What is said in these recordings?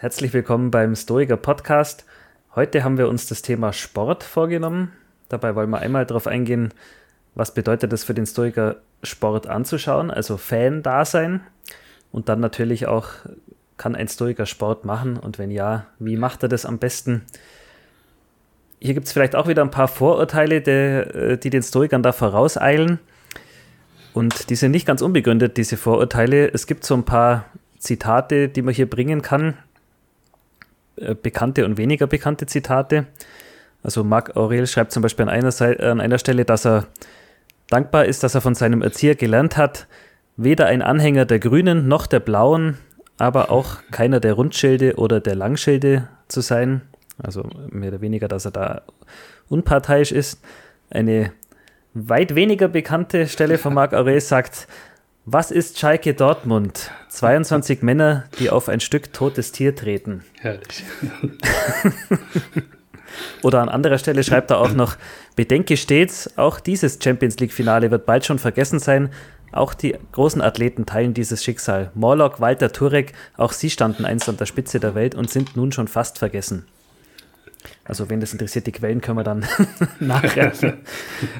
Herzlich willkommen beim Stoiker Podcast. Heute haben wir uns das Thema Sport vorgenommen. Dabei wollen wir einmal darauf eingehen, was bedeutet es für den Stoiker Sport anzuschauen, also Fan-Dasein. Und dann natürlich auch, kann ein Stoiker Sport machen und wenn ja, wie macht er das am besten? Hier gibt es vielleicht auch wieder ein paar Vorurteile, der, äh, die den Stoikern da vorauseilen. Und die sind nicht ganz unbegründet, diese Vorurteile. Es gibt so ein paar Zitate, die man hier bringen kann. Äh, bekannte und weniger bekannte Zitate. Also Marc Aurel schreibt zum Beispiel an einer, Seite, an einer Stelle, dass er dankbar ist, dass er von seinem Erzieher gelernt hat, weder ein Anhänger der Grünen noch der Blauen, aber auch keiner der Rundschilde oder der Langschilde zu sein. Also mehr oder weniger, dass er da unparteiisch ist. Eine weit weniger bekannte Stelle von Marc Aurel sagt, was ist Schalke Dortmund? 22 Männer, die auf ein Stück totes Tier treten. Herrlich. Oder an anderer Stelle schreibt er auch noch, bedenke stets, auch dieses Champions League-Finale wird bald schon vergessen sein. Auch die großen Athleten teilen dieses Schicksal. Morlock, Walter Turek, auch sie standen einst an der Spitze der Welt und sind nun schon fast vergessen. Also, wenn das interessiert, die Quellen können wir dann nachreichen.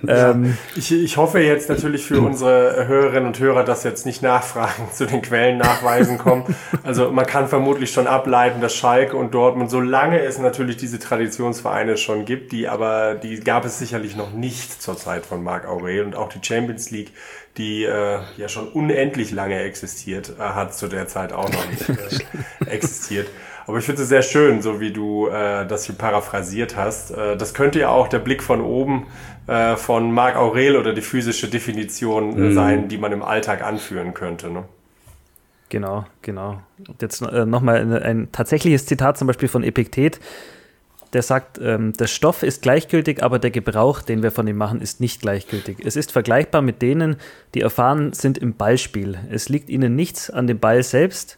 ähm, ich, ich hoffe jetzt natürlich für unsere Hörerinnen und Hörer, dass jetzt nicht Nachfragen zu den Quellen nachweisen kommen. Also, man kann vermutlich schon ableiten, dass Schalke und Dortmund, solange es natürlich diese Traditionsvereine schon gibt, die aber, die gab es sicherlich noch nicht zur Zeit von Marc Aurel und auch die Champions League, die äh, ja schon unendlich lange existiert, äh, hat zu der Zeit auch noch nicht äh, existiert. Aber ich finde es sehr schön, so wie du äh, das hier paraphrasiert hast. Äh, das könnte ja auch der Blick von oben äh, von Marc Aurel oder die physische Definition äh, mhm. sein, die man im Alltag anführen könnte. Ne? Genau, genau. Und jetzt äh, nochmal ein, ein tatsächliches Zitat zum Beispiel von Epiktet. Der sagt, ähm, der Stoff ist gleichgültig, aber der Gebrauch, den wir von ihm machen, ist nicht gleichgültig. Es ist vergleichbar mit denen, die erfahren sind im Ballspiel. Es liegt ihnen nichts an dem Ball selbst,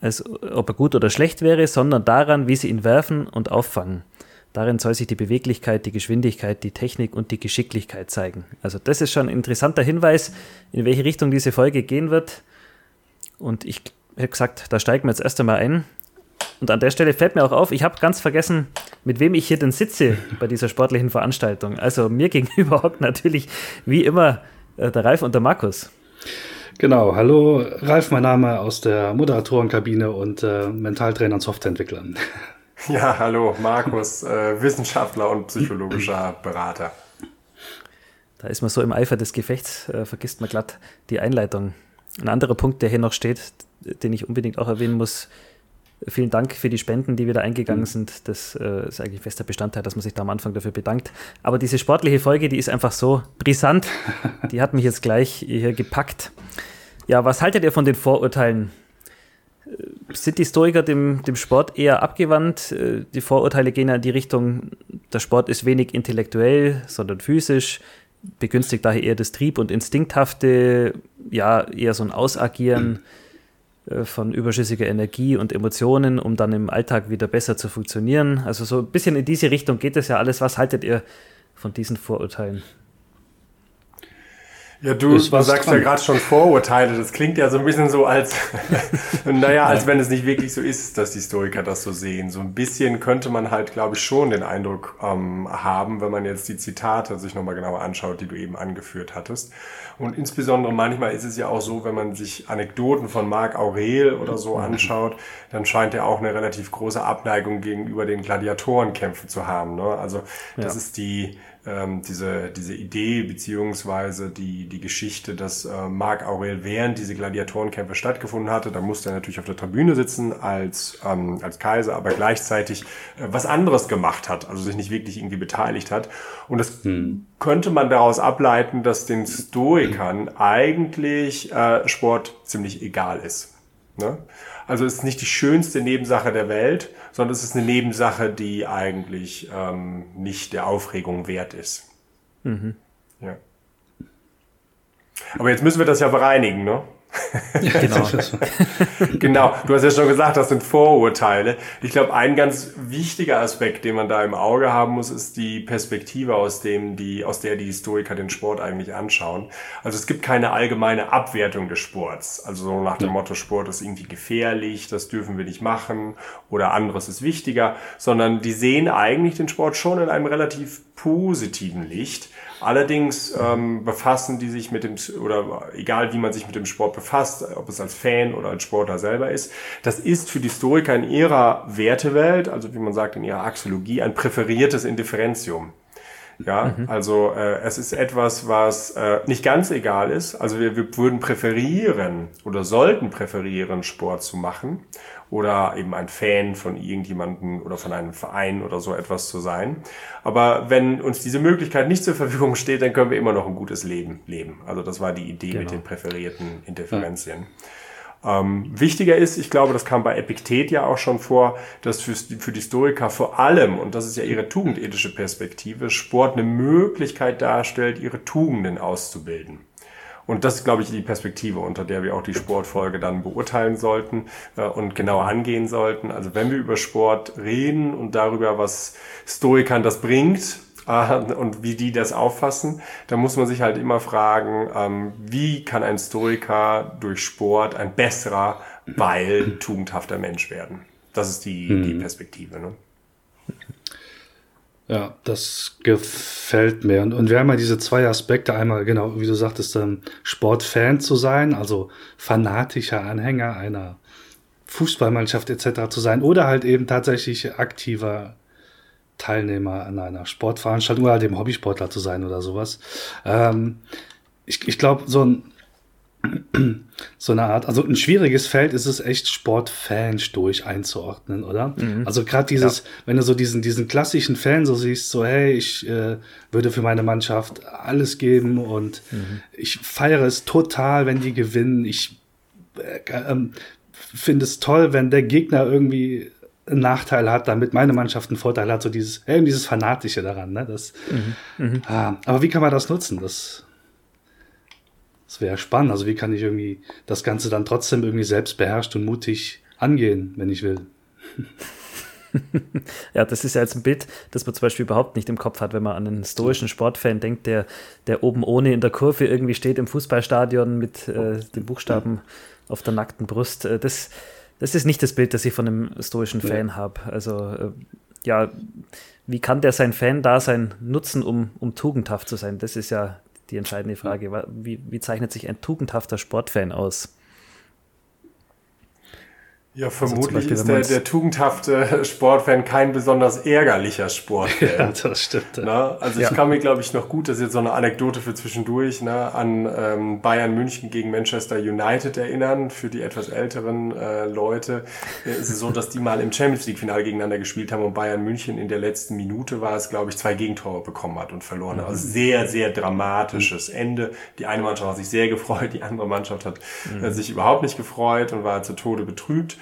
als ob er gut oder schlecht wäre, sondern daran, wie sie ihn werfen und auffangen. Darin soll sich die Beweglichkeit, die Geschwindigkeit, die Technik und die Geschicklichkeit zeigen. Also das ist schon ein interessanter Hinweis, in welche Richtung diese Folge gehen wird. Und ich habe gesagt, da steigen wir jetzt erst einmal ein. Und an der Stelle fällt mir auch auf, ich habe ganz vergessen, mit wem ich hier denn sitze bei dieser sportlichen Veranstaltung. Also mir gegenüber hockt natürlich wie immer äh, der Ralf und der Markus. Genau, hallo Ralf, mein Name aus der Moderatorenkabine und äh, Mentaltrainer und Softwareentwickler. Ja, hallo, Markus, äh, Wissenschaftler und psychologischer Berater. Da ist man so im Eifer des Gefechts, äh, vergisst man glatt die Einleitung. Ein anderer Punkt, der hier noch steht, den ich unbedingt auch erwähnen muss, Vielen Dank für die Spenden, die wieder eingegangen mhm. sind. Das äh, ist eigentlich fester Bestandteil, dass man sich da am Anfang dafür bedankt. Aber diese sportliche Folge, die ist einfach so brisant. Die hat mich jetzt gleich hier gepackt. Ja, was haltet ihr von den Vorurteilen? Äh, sind die Stoiker dem, dem Sport eher abgewandt? Äh, die Vorurteile gehen ja in die Richtung, der Sport ist wenig intellektuell, sondern physisch, begünstigt daher eher das Trieb- und Instinkthafte, ja, eher so ein Ausagieren. Äh, von überschüssiger Energie und Emotionen, um dann im Alltag wieder besser zu funktionieren. Also so ein bisschen in diese Richtung geht es ja alles. Was haltet ihr von diesen Vorurteilen? Ja, du, du sagst dran. ja gerade schon Vorurteile. Das klingt ja so ein bisschen so, als, naja, als wenn es nicht wirklich so ist, dass die Historiker das so sehen. So ein bisschen könnte man halt, glaube ich, schon den Eindruck ähm, haben, wenn man jetzt die Zitate sich nochmal genauer anschaut, die du eben angeführt hattest. Und insbesondere manchmal ist es ja auch so, wenn man sich Anekdoten von Marc Aurel oder so mhm. anschaut, dann scheint er auch eine relativ große Abneigung gegenüber den Gladiatorenkämpfen zu haben. Ne? Also das ja. ist die ähm, diese, diese Idee beziehungsweise die, die Geschichte, dass äh, Marc Aurel während diese Gladiatorenkämpfe stattgefunden hatte, da musste er natürlich auf der Tribüne sitzen als, ähm, als Kaiser, aber gleichzeitig äh, was anderes gemacht hat, also sich nicht wirklich irgendwie beteiligt hat. Und das hm. könnte man daraus ableiten, dass den Stoikern eigentlich äh, Sport ziemlich egal ist. Ne? Also es ist nicht die schönste Nebensache der Welt, sondern es ist eine Nebensache, die eigentlich ähm, nicht der Aufregung wert ist. Mhm. Ja. Aber jetzt müssen wir das ja bereinigen, ne? genau. genau, du hast ja schon gesagt, das sind Vorurteile. Ich glaube, ein ganz wichtiger Aspekt, den man da im Auge haben muss, ist die Perspektive, aus, dem die, aus der die Historiker den Sport eigentlich anschauen. Also es gibt keine allgemeine Abwertung des Sports. Also so nach dem Motto, Sport ist irgendwie gefährlich, das dürfen wir nicht machen oder anderes ist wichtiger, sondern die sehen eigentlich den Sport schon in einem relativ positiven Licht Allerdings ähm, befassen die sich mit dem, oder egal wie man sich mit dem Sport befasst, ob es als Fan oder als Sportler selber ist, das ist für die Historiker in ihrer Wertewelt, also wie man sagt in ihrer Axiologie, ein präferiertes Indifferentium. Ja, mhm. also äh, es ist etwas, was äh, nicht ganz egal ist. Also wir, wir würden präferieren oder sollten präferieren, Sport zu machen oder eben ein Fan von irgendjemanden oder von einem Verein oder so etwas zu sein. Aber wenn uns diese Möglichkeit nicht zur Verfügung steht, dann können wir immer noch ein gutes Leben leben. Also das war die Idee genau. mit den präferierten Interferenzien. Ja. Ähm, wichtiger ist, ich glaube, das kam bei Epiktet ja auch schon vor, dass für, für die Historiker vor allem, und das ist ja ihre tugendethische Perspektive, Sport eine Möglichkeit darstellt, ihre Tugenden auszubilden. Und das ist, glaube ich, die Perspektive, unter der wir auch die Sportfolge dann beurteilen sollten äh, und genauer angehen sollten. Also wenn wir über Sport reden und darüber, was Stoikern das bringt, und wie die das auffassen, dann muss man sich halt immer fragen, ähm, wie kann ein Stoiker durch Sport ein besserer, weil tugendhafter Mensch werden? Das ist die, die mhm. Perspektive. Ne? Ja, das gefällt mir. Und, und wir haben ja diese zwei Aspekte. Einmal, genau, wie du sagtest, ähm, Sportfan zu sein, also fanatischer Anhänger einer Fußballmannschaft etc. zu sein oder halt eben tatsächlich aktiver Teilnehmer an einer Sportveranstaltung oder halt eben Hobbysportler zu sein oder sowas. Ähm, ich ich glaube, so ein so eine Art, also ein schwieriges Feld ist es echt Sportfans durch einzuordnen, oder? Mhm. Also gerade dieses, ja. wenn du so diesen, diesen klassischen Fan so siehst, so hey, ich äh, würde für meine Mannschaft alles geben und mhm. ich feiere es total, wenn die gewinnen. Ich äh, äh, finde es toll, wenn der Gegner irgendwie einen Nachteil hat, damit meine Mannschaft einen Vorteil hat, so dieses, hey, dieses Fanatische daran, ne? Das, mhm. mhm. Ah, aber wie kann man das nutzen? Das das wäre spannend. Also wie kann ich irgendwie das Ganze dann trotzdem irgendwie selbst beherrscht und mutig angehen, wenn ich will. ja, das ist ja jetzt ein Bild, das man zum Beispiel überhaupt nicht im Kopf hat, wenn man an einen stoischen Sportfan denkt, der, der oben ohne in der Kurve irgendwie steht im Fußballstadion mit äh, den Buchstaben auf der nackten Brust. Äh, das, das ist nicht das Bild, das ich von einem stoischen Fan ja. habe. Also äh, ja, wie kann der sein Fan-Dasein nutzen, um, um tugendhaft zu sein? Das ist ja die entscheidende Frage. Wie, wie zeichnet sich ein tugendhafter Sportfan aus? Ja, also vermutlich also ist der, der tugendhafte Sportfan kein besonders ärgerlicher Sportfan. ja, das stimmt. Na, also ja. ich kann mir, glaube ich, noch gut, das ist jetzt so eine Anekdote für zwischendurch, ne, an ähm, Bayern München gegen Manchester United erinnern. Für die etwas älteren äh, Leute äh, ist es so, dass die mal im Champions League-Finale gegeneinander gespielt haben und Bayern München in der letzten Minute war es, glaube ich, zwei Gegentore bekommen hat und verloren hat. Also mhm. sehr, sehr dramatisches mhm. Ende. Die eine Mannschaft hat sich sehr gefreut, die andere Mannschaft hat mhm. äh, sich überhaupt nicht gefreut und war zu Tode betrübt.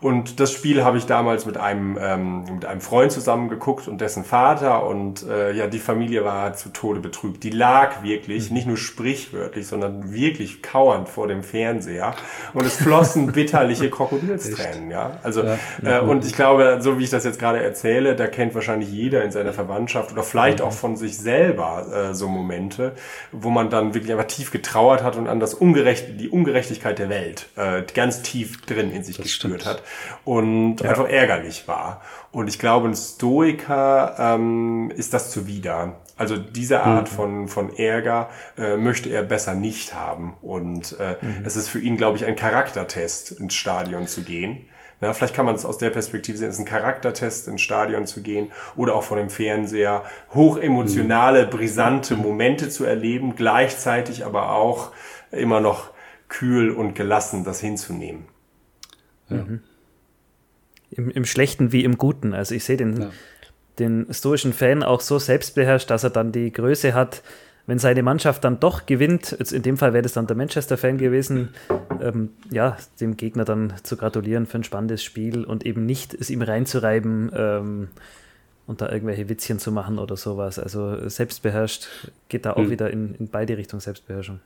Und das Spiel habe ich damals mit einem, ähm, mit einem Freund zusammen geguckt und dessen Vater. Und äh, ja, die Familie war zu Tode betrübt. Die lag wirklich, mhm. nicht nur sprichwörtlich, sondern wirklich kauernd vor dem Fernseher. Und es flossen bitterliche Krokodilstränen. ja, also ja, äh, und ich glaube, so wie ich das jetzt gerade erzähle, da kennt wahrscheinlich jeder in seiner Verwandtschaft oder vielleicht auch von sich selber äh, so Momente, wo man dann wirklich einfach tief getrauert hat und an das Ungerecht, die Ungerechtigkeit der Welt äh, ganz tief drin in sich das gespürt stimmt. hat und ja. einfach ärgerlich war. Und ich glaube, ein Stoiker ähm, ist das zuwider. Also diese Art mhm. von, von Ärger äh, möchte er besser nicht haben. Und äh, mhm. es ist für ihn, glaube ich, ein Charaktertest, ins Stadion zu gehen. Na, vielleicht kann man es aus der Perspektive sehen, es ist ein Charaktertest, ins Stadion zu gehen oder auch vor dem Fernseher, hochemotionale, mhm. brisante Momente zu erleben, gleichzeitig aber auch immer noch kühl und gelassen das hinzunehmen. Ja. Mhm im, im Schlechten wie im Guten. Also ich sehe den, ja. den stoischen Fan auch so selbstbeherrscht, dass er dann die Größe hat, wenn seine Mannschaft dann doch gewinnt, jetzt in dem Fall wäre das dann der Manchester-Fan gewesen, ähm, ja, dem Gegner dann zu gratulieren für ein spannendes Spiel und eben nicht es ihm reinzureiben ähm, und da irgendwelche Witzchen zu machen oder sowas. Also selbstbeherrscht geht da auch mhm. wieder in, in beide Richtungen Selbstbeherrschung.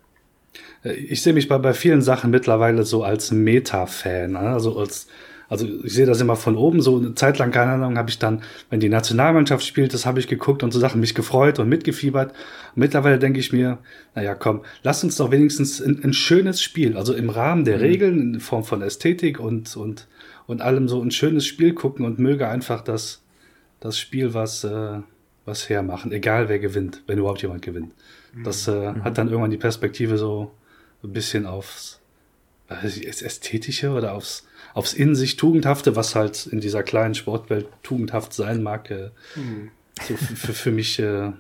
Ich sehe mich bei, bei vielen Sachen mittlerweile so als Meta-Fan, ne? also als also ich sehe das immer von oben, so eine Zeit lang, keine Ahnung, habe ich dann, wenn die Nationalmannschaft spielt, das habe ich geguckt und so Sachen mich gefreut und mitgefiebert. Und mittlerweile denke ich mir, naja, komm, lass uns doch wenigstens ein, ein schönes Spiel, also im Rahmen der mhm. Regeln, in Form von Ästhetik und, und, und allem so ein schönes Spiel gucken und möge einfach das, das Spiel was, äh, was hermachen, egal wer gewinnt, wenn überhaupt jemand gewinnt. Das äh, mhm. hat dann irgendwann die Perspektive so ein bisschen aufs Ästhetische oder aufs, aufs in sich Tugendhafte, was halt in dieser kleinen Sportwelt tugendhaft sein mag, äh, mhm. so für, für mich äh,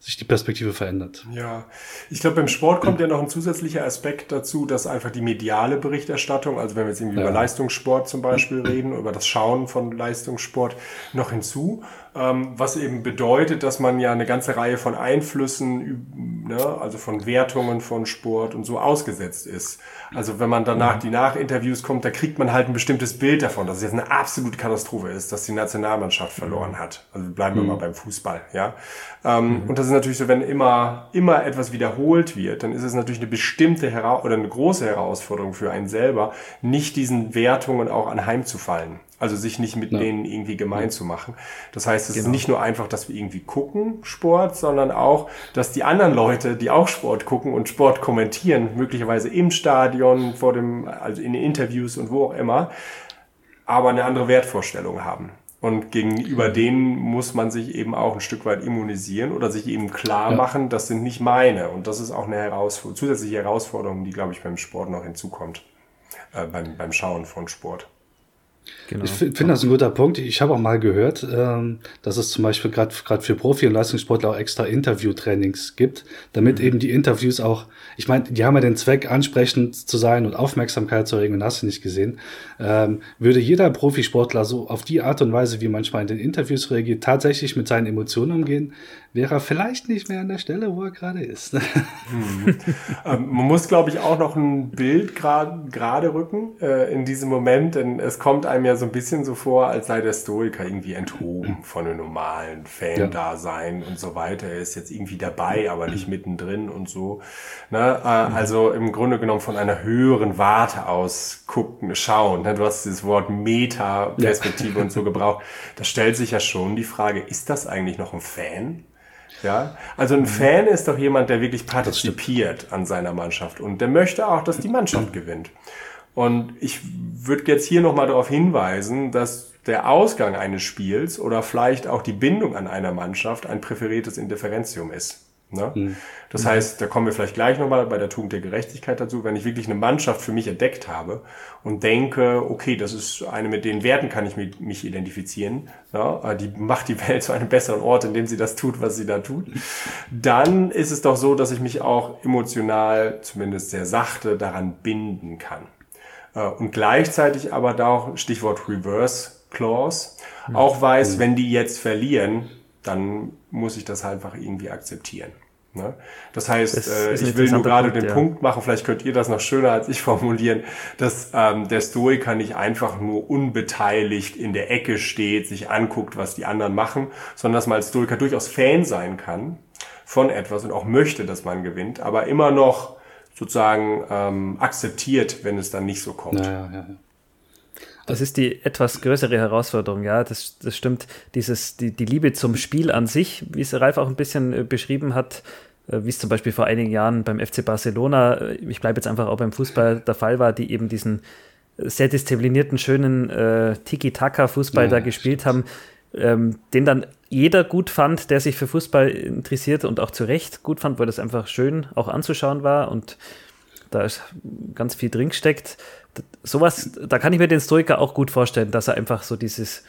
sich die Perspektive verändert. Ja, ich glaube, beim Sport kommt ja noch ein zusätzlicher Aspekt dazu, dass einfach die mediale Berichterstattung, also wenn wir jetzt irgendwie ja. über Leistungssport zum Beispiel reden, über das Schauen von Leistungssport noch hinzu, ähm, was eben bedeutet, dass man ja eine ganze Reihe von Einflüssen, ne, also von Wertungen von Sport und so ausgesetzt ist. Also wenn man danach die Nachinterviews kommt, da kriegt man halt ein bestimmtes Bild davon, dass es jetzt eine absolute Katastrophe ist, dass die Nationalmannschaft verloren hat. Also bleiben wir mhm. mal beim Fußball, ja. Ähm, mhm. Und das ist natürlich so, wenn immer, immer etwas wiederholt wird, dann ist es natürlich eine bestimmte Hera oder eine große Herausforderung für einen selber, nicht diesen Wertungen auch anheimzufallen. Also sich nicht mit ja. denen irgendwie gemein ja. zu machen. Das heißt, es genau. ist nicht nur einfach, dass wir irgendwie gucken, Sport, sondern auch, dass die anderen Leute, die auch Sport gucken und Sport kommentieren, möglicherweise im Stadion, vor dem, also in den Interviews und wo auch immer, aber eine andere Wertvorstellung haben. Und gegenüber denen muss man sich eben auch ein Stück weit immunisieren oder sich eben klar ja. machen, das sind nicht meine. Und das ist auch eine Herausforderung, zusätzliche Herausforderung, die, glaube ich, beim Sport noch hinzukommt, äh, beim, beim Schauen von Sport. Genau. Ich finde das ein guter Punkt. Ich habe auch mal gehört, ähm, dass es zum Beispiel gerade für Profi- und Leistungssportler auch extra Interview-Trainings gibt, damit mhm. eben die Interviews auch, ich meine, die haben ja den Zweck, ansprechend zu sein und Aufmerksamkeit zu erregen, und hast du nicht gesehen. Ähm, würde jeder Profisportler so auf die Art und Weise, wie manchmal in den Interviews reagiert, tatsächlich mit seinen Emotionen umgehen, wäre er vielleicht nicht mehr an der Stelle, wo er gerade ist. mhm. ähm, man muss, glaube ich, auch noch ein Bild gerade rücken äh, in diesem Moment, denn es kommt einem ja so ein bisschen so vor, als sei der Stoiker irgendwie enthoben von einem normalen Fan-Dasein ja. und so weiter. Er ist jetzt irgendwie dabei, aber nicht mittendrin und so. Ne? Äh, also im Grunde genommen von einer höheren Warte aus gucken, schauen. Ne? Du hast dieses Wort Meta-Perspektive ja. und so gebraucht. Da stellt sich ja schon die Frage, ist das eigentlich noch ein Fan? Ja, also ein Fan ist doch jemand, der wirklich partizipiert an seiner Mannschaft und der möchte auch, dass die Mannschaft gewinnt. Und ich würde jetzt hier nochmal darauf hinweisen, dass der Ausgang eines Spiels oder vielleicht auch die Bindung an einer Mannschaft ein präferiertes Indifferentium ist. Ne? Mhm. Das heißt, da kommen wir vielleicht gleich nochmal bei der Tugend der Gerechtigkeit dazu, wenn ich wirklich eine Mannschaft für mich entdeckt habe und denke, okay, das ist eine, mit den Werten kann ich mich, mich identifizieren, ja, die macht die Welt zu einem besseren Ort, indem sie das tut, was sie da tut, dann ist es doch so, dass ich mich auch emotional, zumindest sehr sachte, daran binden kann. Äh, und gleichzeitig aber da auch, Stichwort Reverse Clause, auch weiß, wenn die jetzt verlieren, dann muss ich das einfach irgendwie akzeptieren. Ne? Das heißt, das äh, ich will nur gerade den ja. Punkt machen, vielleicht könnt ihr das noch schöner als ich formulieren, dass ähm, der Stoiker nicht einfach nur unbeteiligt in der Ecke steht, sich anguckt, was die anderen machen, sondern dass man als Stoiker durchaus Fan sein kann von etwas und auch möchte, dass man gewinnt, aber immer noch sozusagen ähm, akzeptiert, wenn es dann nicht so kommt. Ja, ja. Das ist die etwas größere Herausforderung, ja, das, das stimmt. Dieses, die, die Liebe zum Spiel an sich, wie es Ralf auch ein bisschen äh, beschrieben hat, äh, wie es zum Beispiel vor einigen Jahren beim FC Barcelona, äh, ich bleibe jetzt einfach auch beim Fußball, der Fall war, die eben diesen sehr disziplinierten, schönen äh, Tiki-Taka-Fußball ja, da gespielt stimmt. haben, ähm, den dann jeder gut fand, der sich für Fußball interessiert und auch zu Recht gut fand, weil das einfach schön auch anzuschauen war und da ist ganz viel drin steckt sowas, da kann ich mir den Stoiker auch gut vorstellen, dass er einfach so dieses,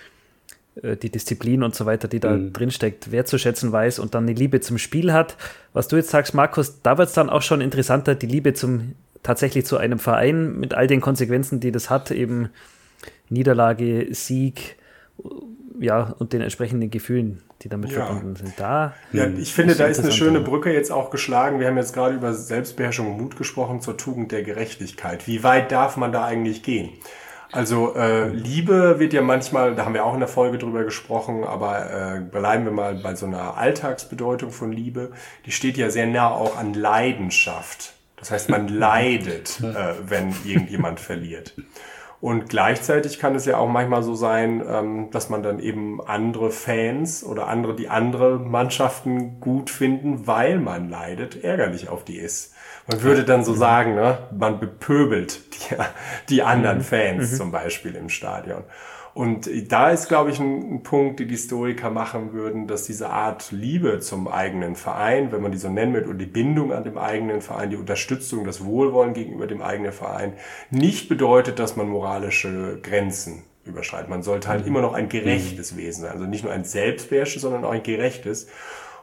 äh, die Disziplin und so weiter, die da mhm. drin steckt, wertzuschätzen weiß und dann eine Liebe zum Spiel hat. Was du jetzt sagst, Markus, da wird es dann auch schon interessanter, die Liebe zum tatsächlich zu einem Verein mit all den Konsequenzen, die das hat, eben Niederlage, Sieg, ja, und den entsprechenden Gefühlen, die damit ja. verbunden sind. Da ja, ich finde, da ist eine schöne Brücke jetzt auch geschlagen. Wir haben jetzt gerade über Selbstbeherrschung und Mut gesprochen zur Tugend der Gerechtigkeit. Wie weit darf man da eigentlich gehen? Also äh, Liebe wird ja manchmal, da haben wir auch in der Folge drüber gesprochen, aber äh, bleiben wir mal bei so einer Alltagsbedeutung von Liebe. Die steht ja sehr nah auch an Leidenschaft. Das heißt, man leidet, äh, wenn irgendjemand verliert. Und gleichzeitig kann es ja auch manchmal so sein, ähm, dass man dann eben andere Fans oder andere, die andere Mannschaften gut finden, weil man leidet, ärgerlich auf die ist. Man würde dann so sagen, ne, man bepöbelt die, die anderen mhm. Fans mhm. zum Beispiel im Stadion. Und da ist, glaube ich, ein, ein, Punkt, die die Historiker machen würden, dass diese Art Liebe zum eigenen Verein, wenn man die so nennen will, und die Bindung an dem eigenen Verein, die Unterstützung, das Wohlwollen gegenüber dem eigenen Verein, nicht bedeutet, dass man moralische Grenzen überschreitet. Man sollte halt mhm. immer noch ein gerechtes mhm. Wesen sein. Also nicht nur ein selbstbeherrschtes, sondern auch ein gerechtes.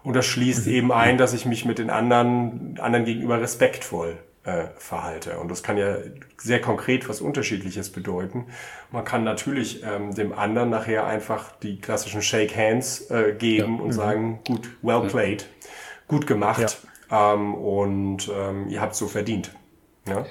Und das schließt mhm. eben ein, dass ich mich mit den anderen, anderen gegenüber respektvoll äh, verhalte. Und das kann ja sehr konkret was Unterschiedliches bedeuten. Man kann natürlich ähm, dem anderen nachher einfach die klassischen Shake Hands äh, geben ja. und mhm. sagen, gut, well played, gut gemacht ja. ähm, und ähm, ihr habt so verdient. Ja,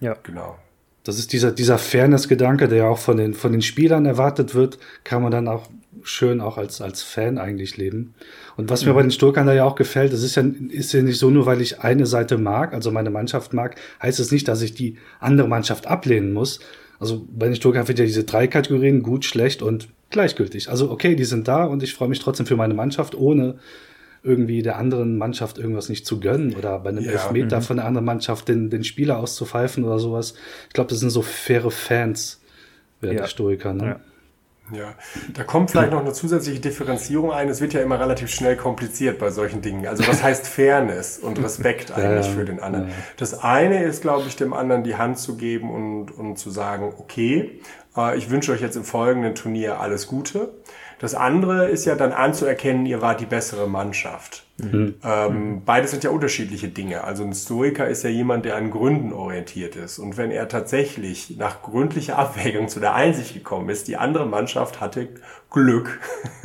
ja. genau. Das ist dieser, dieser Fairness-Gedanke, der ja auch von den, von den Spielern erwartet wird, kann man dann auch schön auch als, als Fan eigentlich leben. Und was mhm. mir bei den Stoikern da ja auch gefällt, das ist ja, ist ja nicht so, nur weil ich eine Seite mag, also meine Mannschaft mag, heißt es das nicht, dass ich die andere Mannschaft ablehnen muss. Also bei den Stoikern wird ja diese drei Kategorien, gut, schlecht und gleichgültig. Also okay, die sind da und ich freue mich trotzdem für meine Mannschaft, ohne irgendwie der anderen Mannschaft irgendwas nicht zu gönnen oder bei einem ja, Elfmeter mhm. von der anderen Mannschaft den, den Spieler auszupfeifen oder sowas. Ich glaube, das sind so faire Fans, wer ja. Stoiker. Ne? Ja. Ja, da kommt vielleicht noch eine zusätzliche Differenzierung ein. Es wird ja immer relativ schnell kompliziert bei solchen Dingen. Also was heißt Fairness und Respekt eigentlich für den anderen? Das eine ist, glaube ich, dem anderen die Hand zu geben und, und zu sagen, okay, äh, ich wünsche euch jetzt im folgenden Turnier alles Gute. Das andere ist ja dann anzuerkennen, ihr wart die bessere Mannschaft. Mhm. Ähm, beides sind ja unterschiedliche Dinge. Also ein Stoiker ist ja jemand, der an Gründen orientiert ist. Und wenn er tatsächlich nach gründlicher Abwägung zu der Einsicht gekommen ist, die andere Mannschaft hatte Glück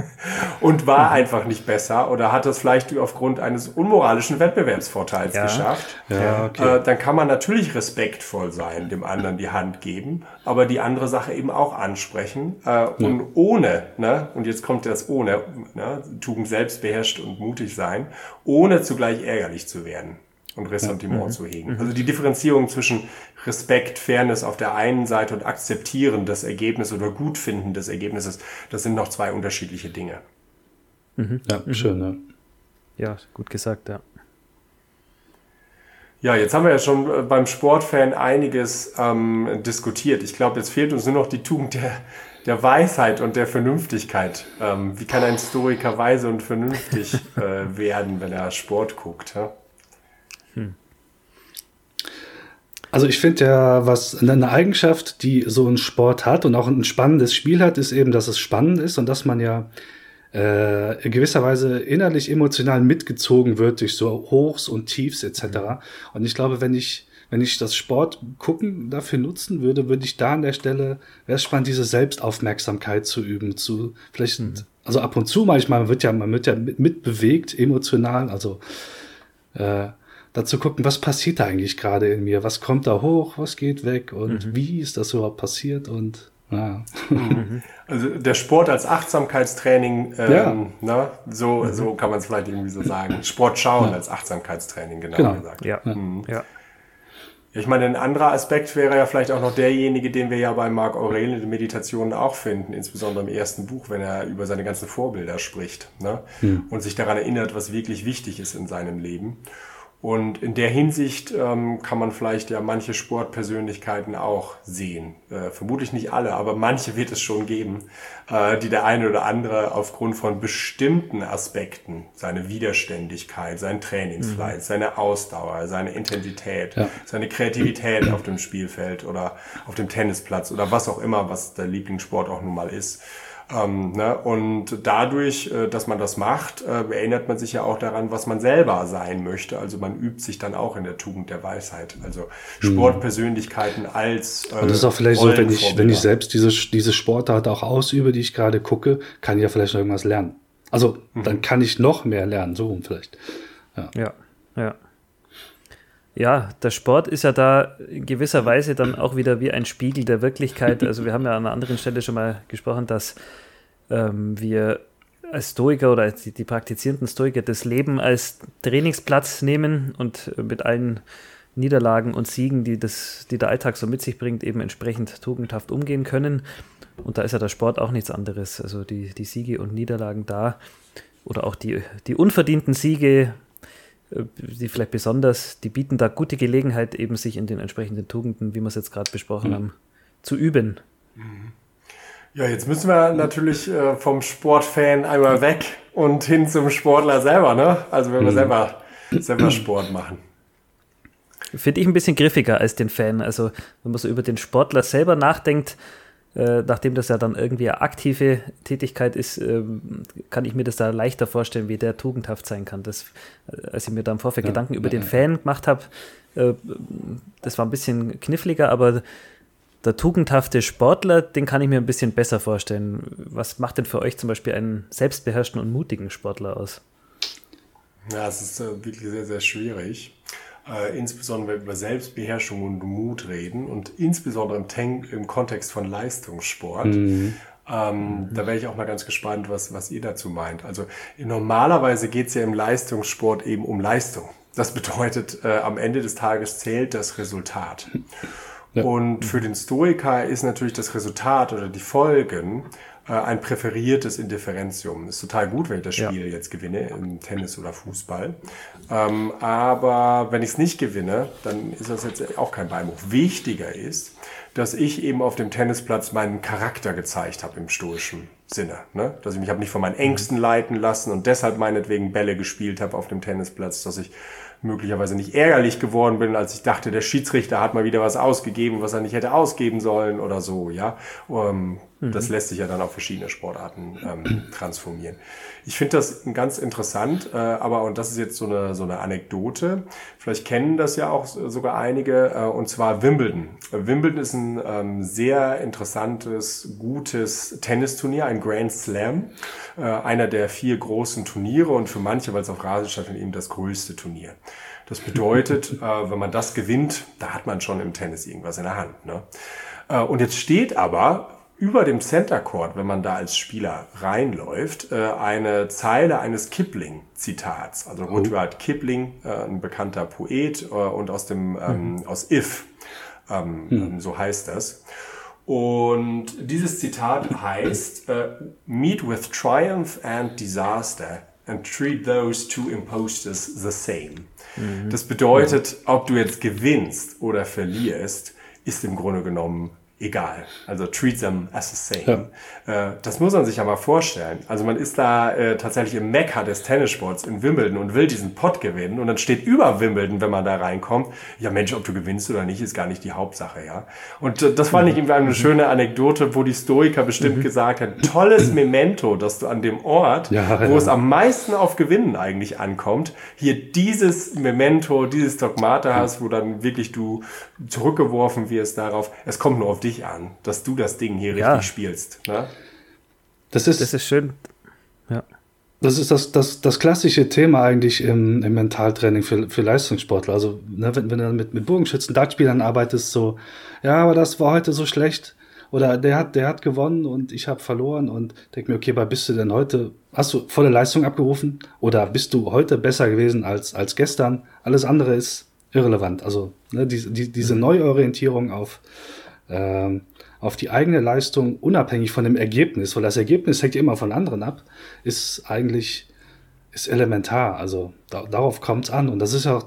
und war mhm. einfach nicht besser oder hat das vielleicht aufgrund eines unmoralischen Wettbewerbsvorteils ja. geschafft, ja, okay. äh, dann kann man natürlich respektvoll sein, dem anderen die Hand geben, aber die andere Sache eben auch ansprechen äh, und ohne, ne, und jetzt kommt das ohne, ne, Tugend selbst beherrscht und mutig sein, ohne zugleich ärgerlich zu werden und Ressentiment ja. Mhm. zu hegen. Mhm. Also die Differenzierung zwischen Respekt, Fairness auf der einen Seite und Akzeptieren des Ergebnisses oder Gutfinden des Ergebnisses, das sind noch zwei unterschiedliche Dinge. Mhm. Ja, mhm. schön, ne? Ja, gut gesagt, ja. Ja, jetzt haben wir ja schon äh, beim Sportfan einiges ähm, diskutiert. Ich glaube, jetzt fehlt uns nur noch die Tugend der, der Weisheit und der Vernünftigkeit. Ähm, wie kann ein Historiker weise und vernünftig äh, werden, wenn er Sport guckt? Ja? Hm. Also ich finde ja, was eine Eigenschaft, die so ein Sport hat und auch ein spannendes Spiel hat, ist eben, dass es spannend ist und dass man ja äh, in gewisser Weise innerlich emotional mitgezogen wird durch so Hochs und Tiefs etc. Mhm. Und ich glaube, wenn ich wenn ich das Sport gucken dafür nutzen würde, würde ich da an der Stelle, wäre es spannend, diese Selbstaufmerksamkeit zu üben, zu vielleicht, mhm. also ab und zu manchmal, man wird ja, man wird ja mitbewegt, emotional, also äh, dazu gucken, was passiert da eigentlich gerade in mir, was kommt da hoch, was geht weg und mhm. wie ist das überhaupt passiert und ja. Mhm. Also der Sport als Achtsamkeitstraining, ähm, ja. ne? so, mhm. so kann man es vielleicht irgendwie so sagen. Sport schauen ja. als Achtsamkeitstraining, genau, genau. gesagt. Ja. Mhm. ja. Ich meine, ein anderer Aspekt wäre ja vielleicht auch noch derjenige, den wir ja bei Marc Aurel in den Meditationen auch finden, insbesondere im ersten Buch, wenn er über seine ganzen Vorbilder spricht ne? Mhm. und sich daran erinnert, was wirklich wichtig ist in seinem Leben. Und in der Hinsicht ähm, kann man vielleicht ja manche Sportpersönlichkeiten auch sehen. Äh, vermutlich nicht alle, aber manche wird es schon geben, äh, die der eine oder andere aufgrund von bestimmten Aspekten, seine Widerständigkeit, sein Trainingsfleiß, mhm. seine Ausdauer, seine Intensität, ja. seine Kreativität auf dem Spielfeld oder auf dem Tennisplatz oder was auch immer, was der Lieblingssport auch nun mal ist, Ähm, ne? Und dadurch, äh, dass man das macht, äh, erinnert man sich ja auch daran, was man selber sein möchte. Also man übt sich dann auch in der Tugend der Weisheit. Also hm. Sportpersönlichkeiten als. Äh, Und das ist auch vielleicht so, wenn ich, wenn ich selbst diese, diese Sportart auch ausübe, die ich gerade gucke, kann ich ja vielleicht irgendwas lernen. Also mhm. dann kann ich noch mehr lernen, so rum vielleicht. Ja. ja, ja. Ja, der Sport ist ja da in gewisser Weise dann auch wieder wie ein Spiegel der Wirklichkeit. Also wir haben ja an einer anderen Stelle schon mal gesprochen, dass ähm, wir als Stoiker oder als die, die, praktizierenden Stoiker das Leben als Trainingsplatz nehmen und mit allen Niederlagen und Siegen, die, das, die der Alltag so mit sich bringt, eben entsprechend tugendhaft umgehen können. Und da ist ja der Sport auch nichts anderes. Also die, die Siege und Niederlagen da oder auch die, die unverdienten Siege die vielleicht besonders, die bieten da gute Gelegenheit, eben sich in den entsprechenden Tugenden, wie wir es jetzt gerade besprochen mhm. haben, zu üben. Ja, jetzt müssen wir natürlich äh, vom Sportfan einmal weg und hin zum Sportler selber, ne? Also wenn wir mhm. selber, selber Sport machen. Finde ich ein bisschen griffiger als den Fan. Also wenn man so über den Sportler selber nachdenkt, äh, nachdem das ja dann irgendwie eine aktive Tätigkeit ist, äh, kann ich mir das da leichter vorstellen, wie der tugendhaft sein kann. Das, äh, als ich mir da im Vorfeld ja, Gedanken über ja, den Fan gemacht habe, äh, das war ein bisschen kniffliger, aber der tugendhafte Sportler, den kann ich mir ein bisschen besser vorstellen. Was macht denn für euch zum Beispiel einen selbstbeherrschten und mutigen Sportler aus? Ja, es ist äh, wirklich sehr, sehr schwierig äh, insbesondere über Selbstbeherrschung und Mut reden und insbesondere im, Tank, im Kontext von Leistungssport. Mhm. Ähm, da wäre ich auch mal ganz gespannt, was, was ihr dazu meint. Also normalerweise geht es ja im Leistungssport eben um Leistung. Das bedeutet, äh, am Ende des Tages zählt das Resultat. Ja. Und für den Stoiker ist natürlich das Resultat oder die Folgen ein präferiertes Indifferentium. Ist total gut, wenn ich das Spiel ja. jetzt gewinne, im Tennis oder Fußball. Ähm, aber wenn ich es nicht gewinne, dann ist das jetzt auch kein Beinbruch. Wichtiger ist, dass ich eben auf dem Tennisplatz meinen Charakter gezeigt habe im stoischen Sinne. Ne? Dass ich mich habe nicht von meinen Ängsten leiten lassen und deshalb meinetwegen Bälle gespielt habe auf dem Tennisplatz, dass ich möglicherweise nicht ärgerlich geworden bin, als ich dachte, der Schiedsrichter hat mal wieder was ausgegeben, was er nicht hätte ausgeben sollen oder so, ja. Um, mhm. Das lässt sich ja dann auf verschiedene Sportarten ähm, transformieren. Ich finde das ganz interessant, äh, aber, und das ist jetzt so eine, so eine Anekdote, vielleicht kennen das ja auch sogar einige, äh, und zwar Wimbledon. Wimbledon ist ein ähm, sehr interessantes, gutes Tennisturnier, ein Grand Slam, äh, einer der vier großen Turniere und für manche, weil es auf Rasen stattfindet, eben das größte Turnier. Das bedeutet, äh, wenn man das gewinnt, da hat man schon im Tennis irgendwas in der Hand. Ne? Äh, und jetzt steht aber über dem Center Court, wenn man da als Spieler reinläuft, äh, eine Zeile eines Kipling-Zitats. Also oh. Rudyard Kipling, äh, ein bekannter Poet äh, und aus dem ähm, mhm. aus If, ähm, mhm. so heißt das. Und dieses Zitat heißt Meet with triumph and disaster and treat those two imposters the same. Mhm. Das bedeutet, ob du jetzt gewinnst oder verlierst, ist im Grunde genommen egal. Also treat them as the same. Ja. Äh, das muss man sich ja mal vorstellen. Also man ist da äh, tatsächlich im Mekka des Tennissports in Wimbledon und will diesen Pot gewinnen und dann steht über Wimbledon, wenn man da reinkommt, ja Mensch, ob du gewinnst oder nicht, ist gar nicht die Hauptsache, ja. Und äh, das fand ich irgendwie eine schöne Anekdote, wo die Stoiker bestimmt mhm. gesagt hat, tolles Memento, dass du an dem Ort, ja, wo ja. es am meisten auf Gewinnen eigentlich ankommt, hier dieses Memento, dieses Dogmata hast, wo dann wirklich du zurückgeworfen wirst darauf, es kommt nur auf dich dich an, dass du das Ding hier ja. richtig spielst. Ne? Das, ist, das ist schön. Ja. Das ist das, das, das klassische Thema eigentlich im, im Mentaltraining für, für Leistungssportler. Also, ne, wenn, wenn du mit, mit Bogenschützen, Dartspielern arbeitest, so, ja, aber das war heute so schlecht. Oder der hat, der hat gewonnen und ich habe verloren und denk mir, okay, aber bist du denn heute, hast du volle Leistung abgerufen? Oder bist du heute besser gewesen als, als gestern? Alles andere ist irrelevant. Also ne, die, die, diese mhm. Neuorientierung auf, ähm, auf die eigene Leistung unabhängig von dem Ergebnis, weil das Ergebnis hängt immer von anderen ab, ist eigentlich ist elementar. Also da, darauf kommt es an und das ist ja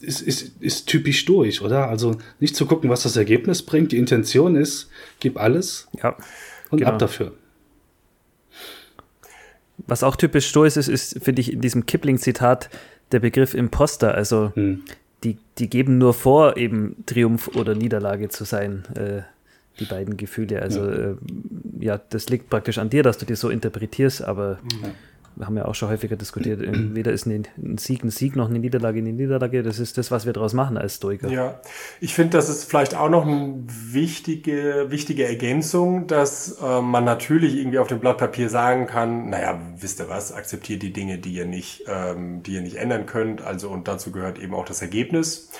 ist, ist, ist typisch durch, oder? Also nicht zu gucken, was das Ergebnis bringt. Die Intention ist, gib alles ja, und genau. ab dafür. Was auch typisch stoisch ist, ist, finde ich, in diesem Kipling-Zitat der Begriff Imposter. Also hm die, die geben nur vor, eben Triumph oder Niederlage zu sein, äh, die beiden Gefühle. Also ja. äh, ja, das liegt praktisch an dir, dass du dir so interpretierst, aber mhm wir haben ja auch schon häufiger diskutiert, weder ist ein Sieg ein Sieg noch eine Niederlage eine Niederlage. Das ist das, was wir daraus machen als Stoiker. Ja, ich finde, das ist vielleicht auch noch eine wichtige, wichtige Ergänzung, dass äh, man natürlich irgendwie auf dem Blatt Papier sagen kann, naja, wisst ihr was, akzeptiert die Dinge, die ihr nicht, ähm, die ihr nicht ändern könnt. Also und dazu gehört eben auch das Ergebnis.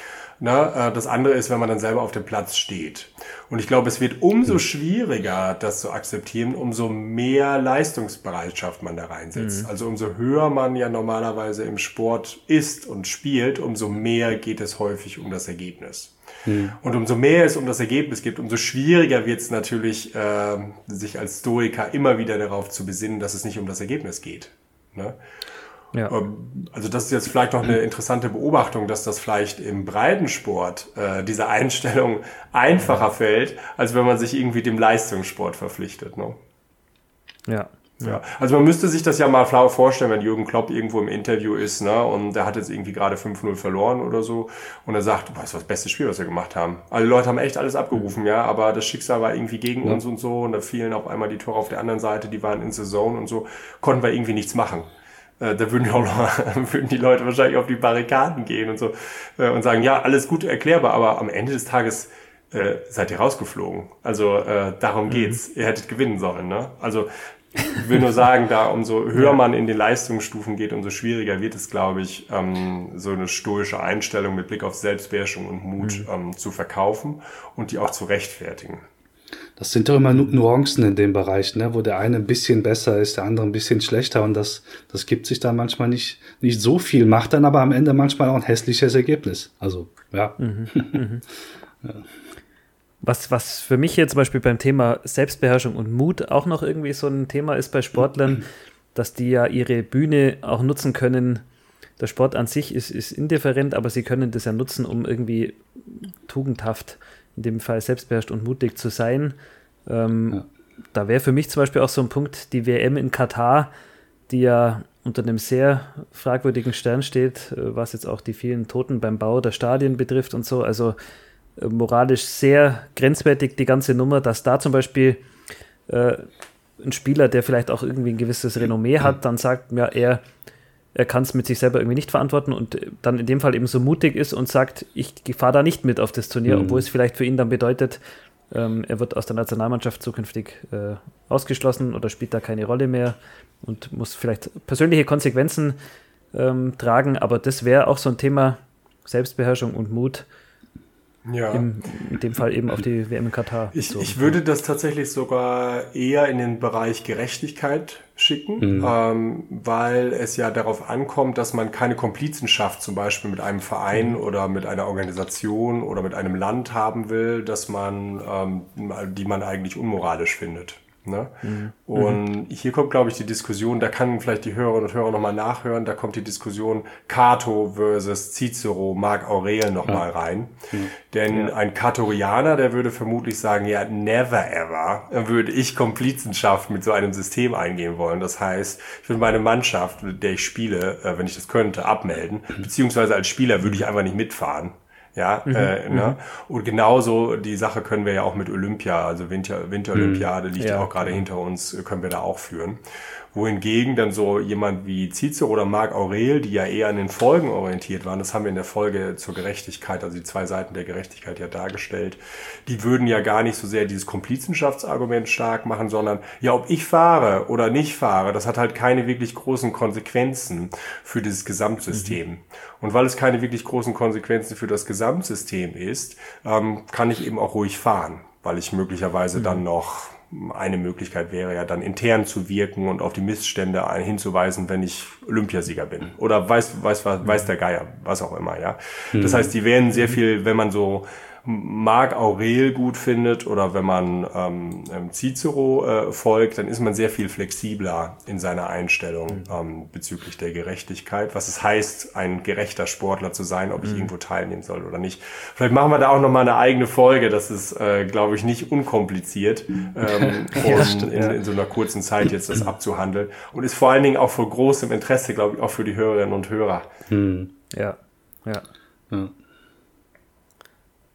Ne? Äh, das andere ist, wenn man dann selber auf dem Platz steht. Und ich glaube, es wird umso hm. schwieriger, das zu akzeptieren, umso mehr Leistungsbereitschaft man da reinsetzt. Mhm. Also umso höher man ja normalerweise im Sport ist und spielt, umso mehr geht es häufig um das Ergebnis. Mhm. Und umso mehr es um das Ergebnis geht, umso schwieriger wird es natürlich, äh, sich als Stoiker immer wieder darauf zu besinnen, dass es nicht um das Ergebnis geht. Ne? Ja. Ähm, also das ist jetzt vielleicht noch eine interessante Beobachtung, dass das vielleicht im Breitensport äh, diese Einstellung einfacher fällt, als wenn man sich irgendwie dem Leistungssport verpflichtet. Ne? Ja. Ja, also man müsste sich das ja mal flau vorstellen, wenn Jürgen Klopp irgendwo im Interview ist, ne, und der hat jetzt irgendwie gerade 5-0 verloren oder so, und er sagt, boah, das war das beste Spiel, was wir gemacht haben. Alle Leute haben echt alles abgerufen, ja, aber das Schicksal war irgendwie gegen ja. uns und so, und da fielen auf einmal die Tore auf der anderen Seite, die waren in Saison und so, konnten wir irgendwie nichts machen. Äh, da würden, auch würden die Leute wahrscheinlich auf die Barrikaden gehen und so äh, und sagen, ja, alles gut erklärbar, aber am Ende des Tages äh, seid ihr rausgeflogen. Also äh, darum mhm. geht's. Ihr hättet gewinnen sollen. Ne? Also ich will nur sagen, da umso höher man in den Leistungsstufen geht, umso schwieriger wird es, glaube ich, ähm, so eine stoische Einstellung mit Blick auf Selbstbeherrschung und Mut mhm. ähm, zu verkaufen und die auch zu rechtfertigen. Das sind doch immer Nuancen in dem Bereich, ne? wo der eine ein bisschen besser ist, der andere ein bisschen schlechter und das, das gibt sich dann manchmal nicht, nicht so viel, macht dann aber am Ende manchmal auch ein hässliches Ergebnis. Also, ja. Mhm, mhm. ja. Was, was für mich jetzt zum Beispiel beim Thema Selbstbeherrschung und Mut auch noch irgendwie so ein Thema ist bei Sportlern, dass die ja ihre Bühne auch nutzen können. Der Sport an sich ist, ist indifferent, aber sie können das ja nutzen, um irgendwie tugendhaft in dem Fall selbstbeherrscht und mutig zu sein. Ähm, ja. Da wäre für mich zum Beispiel auch so ein Punkt die WM in Katar, die ja unter einem sehr fragwürdigen Stern steht, äh, was jetzt auch die vielen Toten beim Bau der Stadien betrifft und so. Also äh, moralisch sehr grenzwertig die ganze Nummer, dass da zum Beispiel äh, ein Spieler, der vielleicht auch irgendwie ein gewisses Renommee hat, dann sagt, ja, er er kann es mit sich selber irgendwie nicht verantworten und dann in dem Fall eben so mutig ist und sagt, ich fahre da nicht mit auf das Turnier, mhm. obwohl es vielleicht für ihn dann bedeutet, ähm, er wird aus der Nationalmannschaft zukünftig äh, ausgeschlossen oder spielt da keine Rolle mehr und muss vielleicht persönliche Konsequenzen ähm, tragen, aber das wäre auch so ein Thema Selbstbeherrschung und Mut, ja. Im, in dem Fall eben auf die WM in Katar. Ich, ich würde das tatsächlich sogar eher in den Bereich Gerechtigkeit schicken, mhm. ähm, weil es ja darauf ankommt, dass man keine Komplizenschaft zum Beispiel mit einem Verein mhm. oder mit einer Organisation oder mit einem Land haben will, dass man, ähm, die man eigentlich unmoralisch findet. Ne? Mhm. Und hier kommt, glaube ich, die Diskussion, da kann vielleicht die Hörerinnen und Hörer nochmal nachhören, da kommt die Diskussion Cato versus Cicero, Marc Aurel nochmal ja. rein. Mhm. Denn ja. ein Katorianer, der würde vermutlich sagen, ja, never ever würde ich Komplizenschaft mit so einem System eingehen wollen. Das heißt, ich würde meine Mannschaft, mit der ich spiele, äh, wenn ich das könnte, abmelden. Mhm. Beziehungsweise als Spieler würde ich einfach nicht mitfahren. Ja, mhm, äh, ne? Mhm. Und genauso die Sache können wir ja auch mit Olympia, also Winter, Winterolympiade mhm. liegt ja auch gerade hinter uns, können wir da auch führen wohingegen dann so jemand wie Cicero oder Marc Aurel, die ja eher an den Folgen orientiert waren, das haben wir in der Folge zur Gerechtigkeit, also die zwei Seiten der Gerechtigkeit ja dargestellt, die würden ja gar nicht so sehr dieses Komplizenschaftsargument stark machen, sondern ja, ob ich fahre oder nicht fahre, das hat halt keine wirklich großen Konsequenzen für dieses Gesamtsystem. Mhm. Und weil es keine wirklich großen Konsequenzen für das Gesamtsystem ist, ähm, kann ich eben auch ruhig fahren, weil ich möglicherweise mhm. dann noch eine Möglichkeit wäre ja dann intern zu wirken und auf die Missstände hinzuweisen, wenn ich Olympiasieger bin. Oder weiß, weiß, weiß der Geier, was auch immer, ja. Das mhm. heißt, die wären sehr viel, wenn man so Marc Aurel gut findet oder wenn man ähm, ähm, Cicero äh, folgt, dann ist man sehr viel flexibler in seiner Einstellung mhm. ähm, bezüglich der Gerechtigkeit, was es heißt, ein gerechter Sportler zu sein, ob ich mhm. irgendwo teilnehmen soll oder nicht. Vielleicht machen wir da auch nochmal eine eigene Folge, das ist, äh, glaube ich, nicht unkompliziert, ähm, ja, stimmt, in, in, so einer kurzen Zeit jetzt das abzuhandeln und ist vor allen Dingen auch von großem Interesse, glaube ich, auch für die Hörerinnen und Hörer. Mhm. Ja, ja. ja ja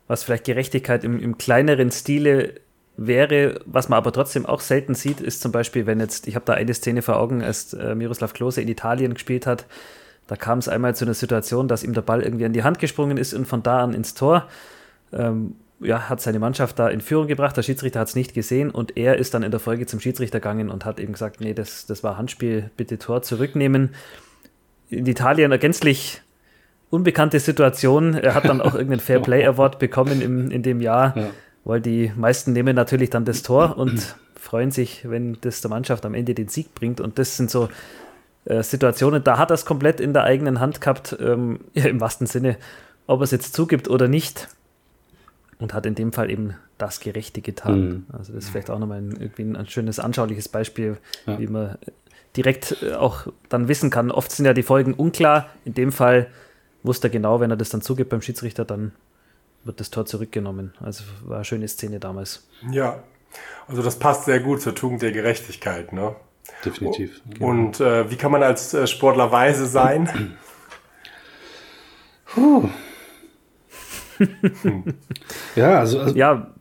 was vielleicht Gerechtigkeit im, im kleineren Stile wäre, was man aber trotzdem auch selten sieht, ist zum Beispiel, wenn jetzt, ich habe da eine Szene vor Augen, als äh, Miroslav Klose in Italien gespielt hat, da kam es einmal zu einer Situation, dass ihm der Ball irgendwie an die Hand gesprungen ist und von da an ins Tor. Ähm, ja, hat seine Mannschaft da in Führung gebracht, der Schiedsrichter hat es nicht gesehen und er ist dann in der Folge zum Schiedsrichter gegangen und hat eben gesagt, nee, das, das war Handspiel, bitte Tor zurücknehmen. In Italien eine gänzlich unbekannte Situation. Er hat dann auch irgendeinen Fair Play Award bekommen im, in dem Jahr, ja. weil die meisten nehmen natürlich dann das Tor und freuen sich, wenn das der Mannschaft am Ende den Sieg bringt. Und das sind so äh, Situationen, da hat er es komplett in der eigenen Hand gehabt, ähm, ja, im wahrsten Sinne, ob er es jetzt zugibt oder nicht. Und hat in dem Fall eben das Gerechte getan. Mhm. Also das ist vielleicht auch nochmal ein, irgendwie ein, ein schönes, anschauliches Beispiel, ja. wie man direkt äh, auch dann wissen kann. Oft sind ja die Folgen unklar. In dem Fall wusste er genau, wenn er das dann zugibt beim Schiedsrichter, dann wird das Tor zurückgenommen. Also war eine schöne Szene damals. Ja, also das passt sehr gut zur Tugend der Gerechtigkeit, ne? Definitiv. Und äh, wie kann man als äh, Sportler weise sein? Puh. ja, also, also, ja,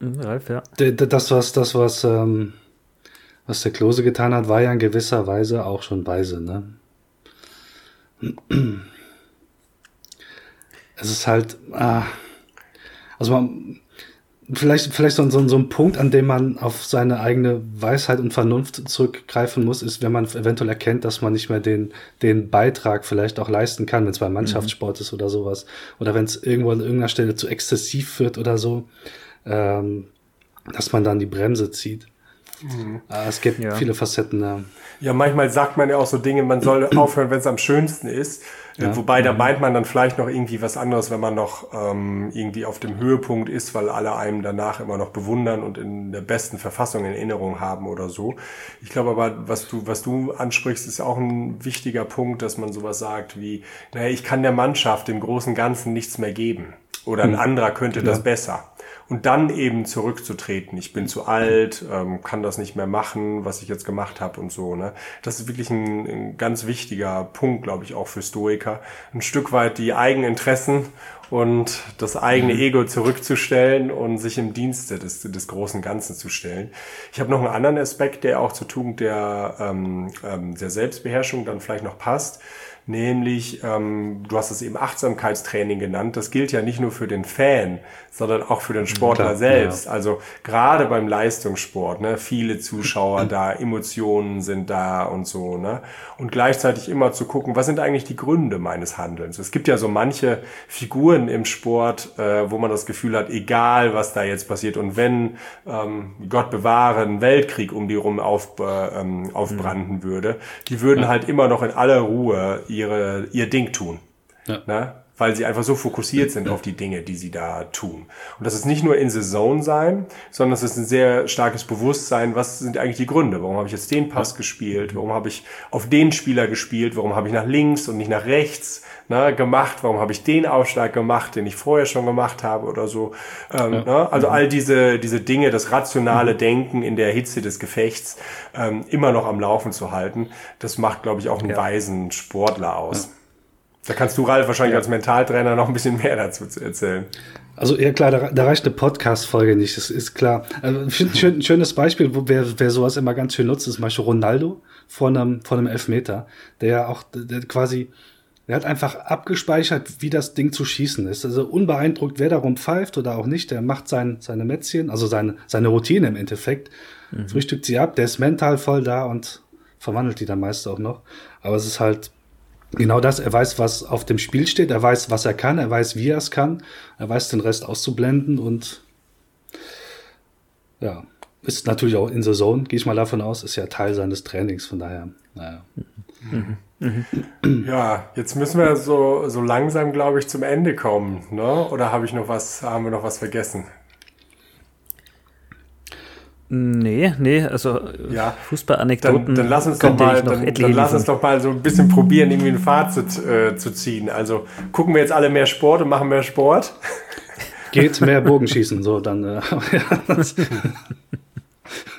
hm, Ralf, ja. Das, was, das, was, ähm, was der Klose getan hat, war ja in gewisser Weise auch schon weise, ne? es ist halt, ah, also man, vielleicht, vielleicht so, so, so ein Punkt, an dem man auf seine eigene Weisheit und Vernunft zurückgreifen muss, ist, wenn man eventuell erkennt, dass man nicht mehr den, den Beitrag vielleicht auch leisten kann, wenn es beim Mannschaftssport mhm. ist oder sowas. Oder wenn es irgendwo an irgendeiner Stelle zu exzessiv wird oder so, ähm, dass man dann die Bremse zieht. Mhm. Äh, es gibt ja. viele Facetten. Ja. ja, manchmal sagt man ja auch so Dinge, man soll aufhören, wenn es am schönsten ist. Ja. Wobei, da mhm. meint man dann vielleicht noch irgendwie was anderes, wenn man noch ähm, irgendwie auf dem Höhepunkt ist, weil alle einem danach immer noch bewundern und in der besten Verfassung in Erinnerung haben oder so. Ich glaube aber, was du, was du ansprichst, ist auch ein wichtiger Punkt, dass man sowas sagt wie, naja, ich kann der Mannschaft im großen Ganzen nichts mehr geben. Oder ein hm. anderer könnte ja. das besser und dann eben zurückzutreten. Ich bin zu alt, ähm, kann das nicht mehr machen, was ich jetzt gemacht habe und so. Ne? Das ist wirklich ein, ein ganz wichtiger Punkt, glaube ich, auch für Stoiker. Ein Stück weit die Eigeninteressen und das eigene mhm. Ego zurückzustellen und sich im Dienste des, des großen Ganzen zu stellen. Ich habe noch einen anderen Aspekt, der auch zur Tugend der, ähm, ähm, der Selbstbeherrschung dann vielleicht noch passt nämlich, ähm, du hast es eben Achtsamkeitstraining genannt, das gilt ja nicht nur für den Fan, sondern auch für den Sportler Klar, selbst. Ja. Also gerade beim Leistungssport, ne, viele Zuschauer da, Emotionen sind da und so, ne? Und gleichzeitig immer zu gucken, was sind eigentlich die Gründe meines Handelns? Es gibt ja so manche Figuren im Sport, äh, wo man das Gefühl hat, egal was da jetzt passiert und wenn ähm, Gott bewahre, ein Weltkrieg um die rum auf, äh, ähm, aufbranden mhm. würde, die würden ja. halt immer noch in aller Ruhe ihre, ihr Ding tun. Ja. Ne? Weil sie einfach so fokussiert sind auf die Dinge, die sie da tun. Und das ist nicht nur in the zone sein, sondern es ist ein sehr starkes Bewusstsein, was sind eigentlich die Gründe? Warum habe ich jetzt den Pass gespielt? Warum habe ich auf den Spieler gespielt? Warum habe ich nach links und nicht nach rechts ne, gemacht? Warum habe ich den Aufschlag gemacht, den ich vorher schon gemacht habe oder so? Ähm, ja. ne? Also all diese, diese Dinge, das rationale Denken in der Hitze des Gefechts ähm, immer noch am Laufen zu halten, das macht, glaube ich, auch einen ja. weisen Sportler aus. Ja. Da kannst du, Ralf, wahrscheinlich ja. als Mentaltrainer noch ein bisschen mehr dazu erzählen. Also ja klar, da, da reicht eine Podcast-Folge nicht, das ist klar. Also, ein schön, schönes Beispiel, wo wer, wer sowas immer ganz schön nutzt, ist zum Beispiel Ronaldo vor einem, vor einem Elfmeter, der ja auch der quasi, der hat einfach abgespeichert, wie das Ding zu schießen ist. Also unbeeindruckt, wer darum pfeift oder auch nicht, der macht sein, seine Mätzchen, also seine, seine Routine im Endeffekt, mhm. frühstückt sie ab, der ist mental voll da und verwandelt die dann meist auch noch. Aber es ist halt genau das. Er weiß, was auf dem Spiel steht. Er weiß, was er kann. Er weiß, wie er es kann. Er weiß, den Rest auszublenden und ja, ist natürlich auch in der Zone, gehe ich mal davon aus, ist ja Teil seines Trainings. Von daher, naja. Ja, jetzt müssen wir so, so langsam, glaube ich, zum Ende kommen. Ne? Oder habe ich noch was, haben wir noch was vergessen? Nee, nee, also ja, Fußballanekdoten. Dann, dann lass uns doch mal, dann, dann lass uns doch mal so ein bisschen probieren, irgendwie ein Fazit äh, zu ziehen. Also gucken wir jetzt alle mehr Sport und machen mehr Sport. Geht mehr Bogenschießen, so dann. Äh,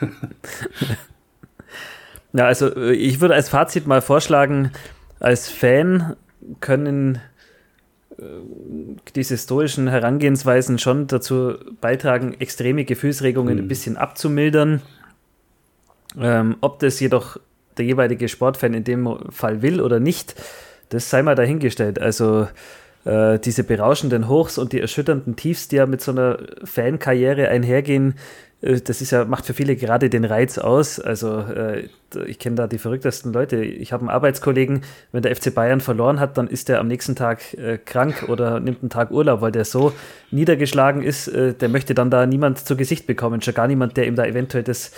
ja, also äh, ich würde als Fazit mal vorschlagen, als Fan können diese stoischen Herangehensweisen schon dazu beitragen, extreme Gefühlsregungen mhm. ein bisschen abzumildern. Ähm, ob das jedoch der jeweilige Sportfan in dem Fall will oder nicht, das sei mal dahingestellt. Also äh, diese berauschenden Hochs und die erschütternden Tiefs, die ja mit so einer Fankarriere einhergehen, äh, das ist ja, macht für viele gerade den Reiz aus. Also äh, ich kenne da die verrücktesten Leute. Ich habe einen Arbeitskollegen, wenn der FC Bayern verloren hat, dann ist der am nächsten Tag äh, krank oder nimmt einen Tag Urlaub, weil der so niedergeschlagen ist, äh, der möchte dann da niemand zu Gesicht bekommen. Schon gar niemand, der ihm da eventuell das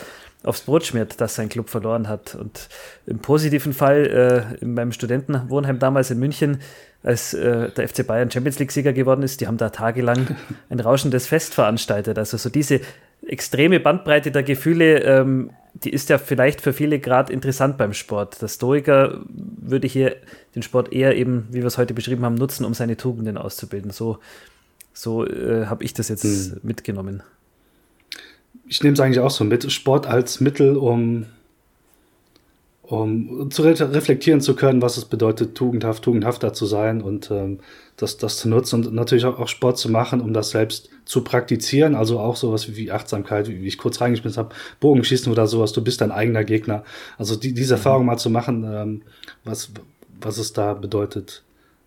aufs Brot schmiert, dass sein Club verloren hat. Und im positiven Fall, äh, in meinem Studentenwohnheim damals in München, als äh, der FC Bayern Champions League-Sieger geworden ist, die haben da tagelang ein rauschendes Fest veranstaltet. Also so diese extreme Bandbreite der Gefühle, ähm, die ist ja vielleicht für viele gerade interessant beim Sport. Der Stoiker würde hier den Sport eher eben, wie wir es heute beschrieben haben, nutzen, um seine Tugenden auszubilden. So, so äh, habe ich das jetzt hm. mitgenommen. Ich nehme es eigentlich auch so mit. Sport als Mittel, um um zu re reflektieren zu können, was es bedeutet, tugendhaft, tugendhafter zu sein und ähm, das, das zu nutzen und natürlich auch, auch, Sport zu machen, um das selbst zu praktizieren. Also auch sowas wie Achtsamkeit, wie, wie ich kurz reingeschmissen habe, Bogenschießen oder sowas, du bist dein eigener Gegner. Also die, diese Erfahrung mal zu machen, ähm, was, was es da bedeutet,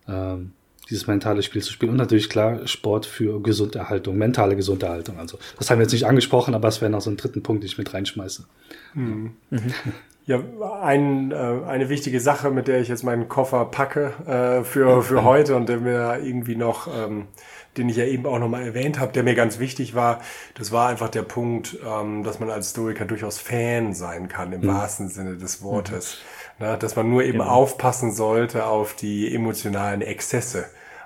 ähm, dieses mentale Spiel zu spielen. Und natürlich klar Sport für Gesunderhaltung, mentale Gesunderhaltung. Also das haben wir jetzt nicht angesprochen, aber es wäre noch so ein dritten Punkt, den ich mit reinschmeiße. Mhm. Mhm. Ja, ein, äh, eine wichtige Sache, mit der ich jetzt meinen Koffer packe äh, für, für heute und der mir irgendwie noch, ähm, den ich ja eben auch nochmal erwähnt habe, der mir ganz wichtig war, das war einfach der Punkt, ähm, dass man als Stoiker durchaus Fan sein kann, im mhm. wahrsten Sinne des Wortes. Mhm. Na, dass man nur eben genau. aufpassen sollte auf die emotionalen Exzesse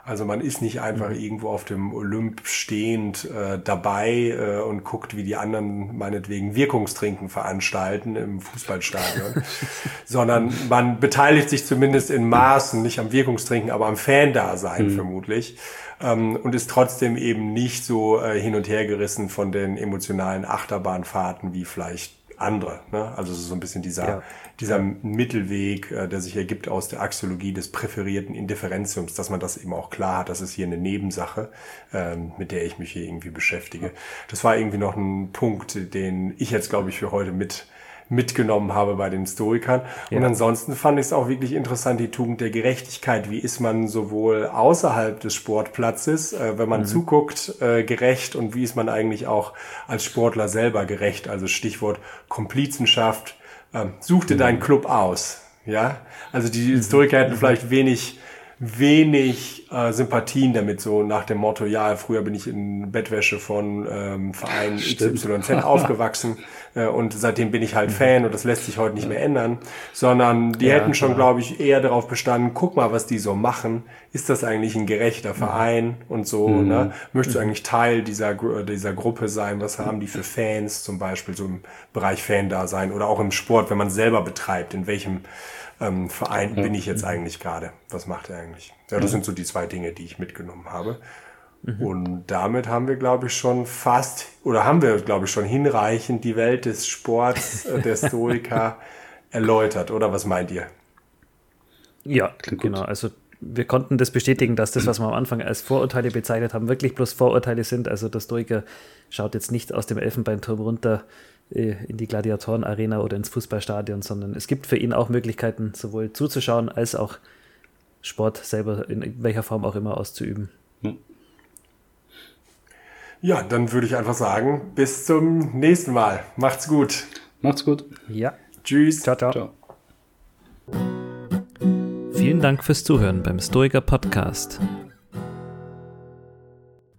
also man ist nicht einfach mhm. irgendwo auf dem Olymp stehend äh, dabei äh, und guckt, wie die anderen meinetwegen Wirkungstrinken veranstalten im Fußballstadion, sondern man beteiligt sich zumindest in Maßen, nicht am Wirkungstrinken, aber am Fan-Dasein mhm. vermutlich ähm, und ist trotzdem eben nicht so äh, hin und her gerissen von den emotionalen Achterbahnfahrten wie vielleicht andere. Ne? Also so ein bisschen dieser, ja. dieser Mittelweg, äh, der sich ergibt aus der Axiologie des präferierten Indifferentiums, dass man das eben auch klar hat, das ist hier eine Nebensache, ähm, mit der ich mich hier irgendwie beschäftige. Das war irgendwie noch ein Punkt, den ich jetzt, glaube ich, für heute mit mitgenommen habe bei den Stoikern. Ja. Und ansonsten fand ich es auch wirklich interessant, die Tugend der Gerechtigkeit. Wie ist man sowohl außerhalb des Sportplatzes, äh, wenn man mhm. zuguckt, äh, gerecht und wie ist man eigentlich auch als Sportler selber gerecht? Also Stichwort Komplizenschaft. Äh, such dir mhm. deinen Club aus. Ja, also die Historiker hätten mhm. vielleicht wenig wenig äh, Sympathien damit, so nach dem Motto, ja, früher bin ich in Bettwäsche von ähm, Verein XYZ aufgewachsen äh, und seitdem bin ich halt mhm. Fan und das lässt sich heute nicht mehr ändern, sondern die ja, hätten schon, glaube ich, eher darauf bestanden, guck mal, was die so machen, ist das eigentlich ein gerechter mhm. Verein und so, mhm. ne? Möchtest du mhm. eigentlich Teil dieser, dieser Gruppe sein, was haben die für Fans zum Beispiel, so im Bereich Fan da sein oder auch im Sport, wenn man selber betreibt, in welchem ähm, Verein bin ich jetzt eigentlich gerade? Was macht er eigentlich? Ja, das sind so die zwei Dinge, die ich mitgenommen habe. Mhm. Und damit haben wir, glaube ich, schon fast, oder haben wir, glaube ich, schon hinreichend die Welt des Sports, äh, der Stoiker erläutert, oder was meint ihr? Ja, genau. Also wir konnten das bestätigen, dass das, was wir am Anfang als Vorurteile bezeichnet haben, wirklich bloß Vorurteile sind. Also der Stoiker schaut jetzt nicht aus dem Elfenbeinturm runter in die Gladiatorenarena oder ins Fußballstadion, sondern es gibt für ihn auch Möglichkeiten, sowohl zuzuschauen als auch Sport selber in welcher Form auch immer auszuüben. Hm. Ja, dann würde ich einfach sagen, bis zum nächsten Mal. Macht's gut. Macht's gut. Ja. Tschüss. Ciao, ciao. ciao. Vielen Dank fürs Zuhören beim Stoiker Podcast.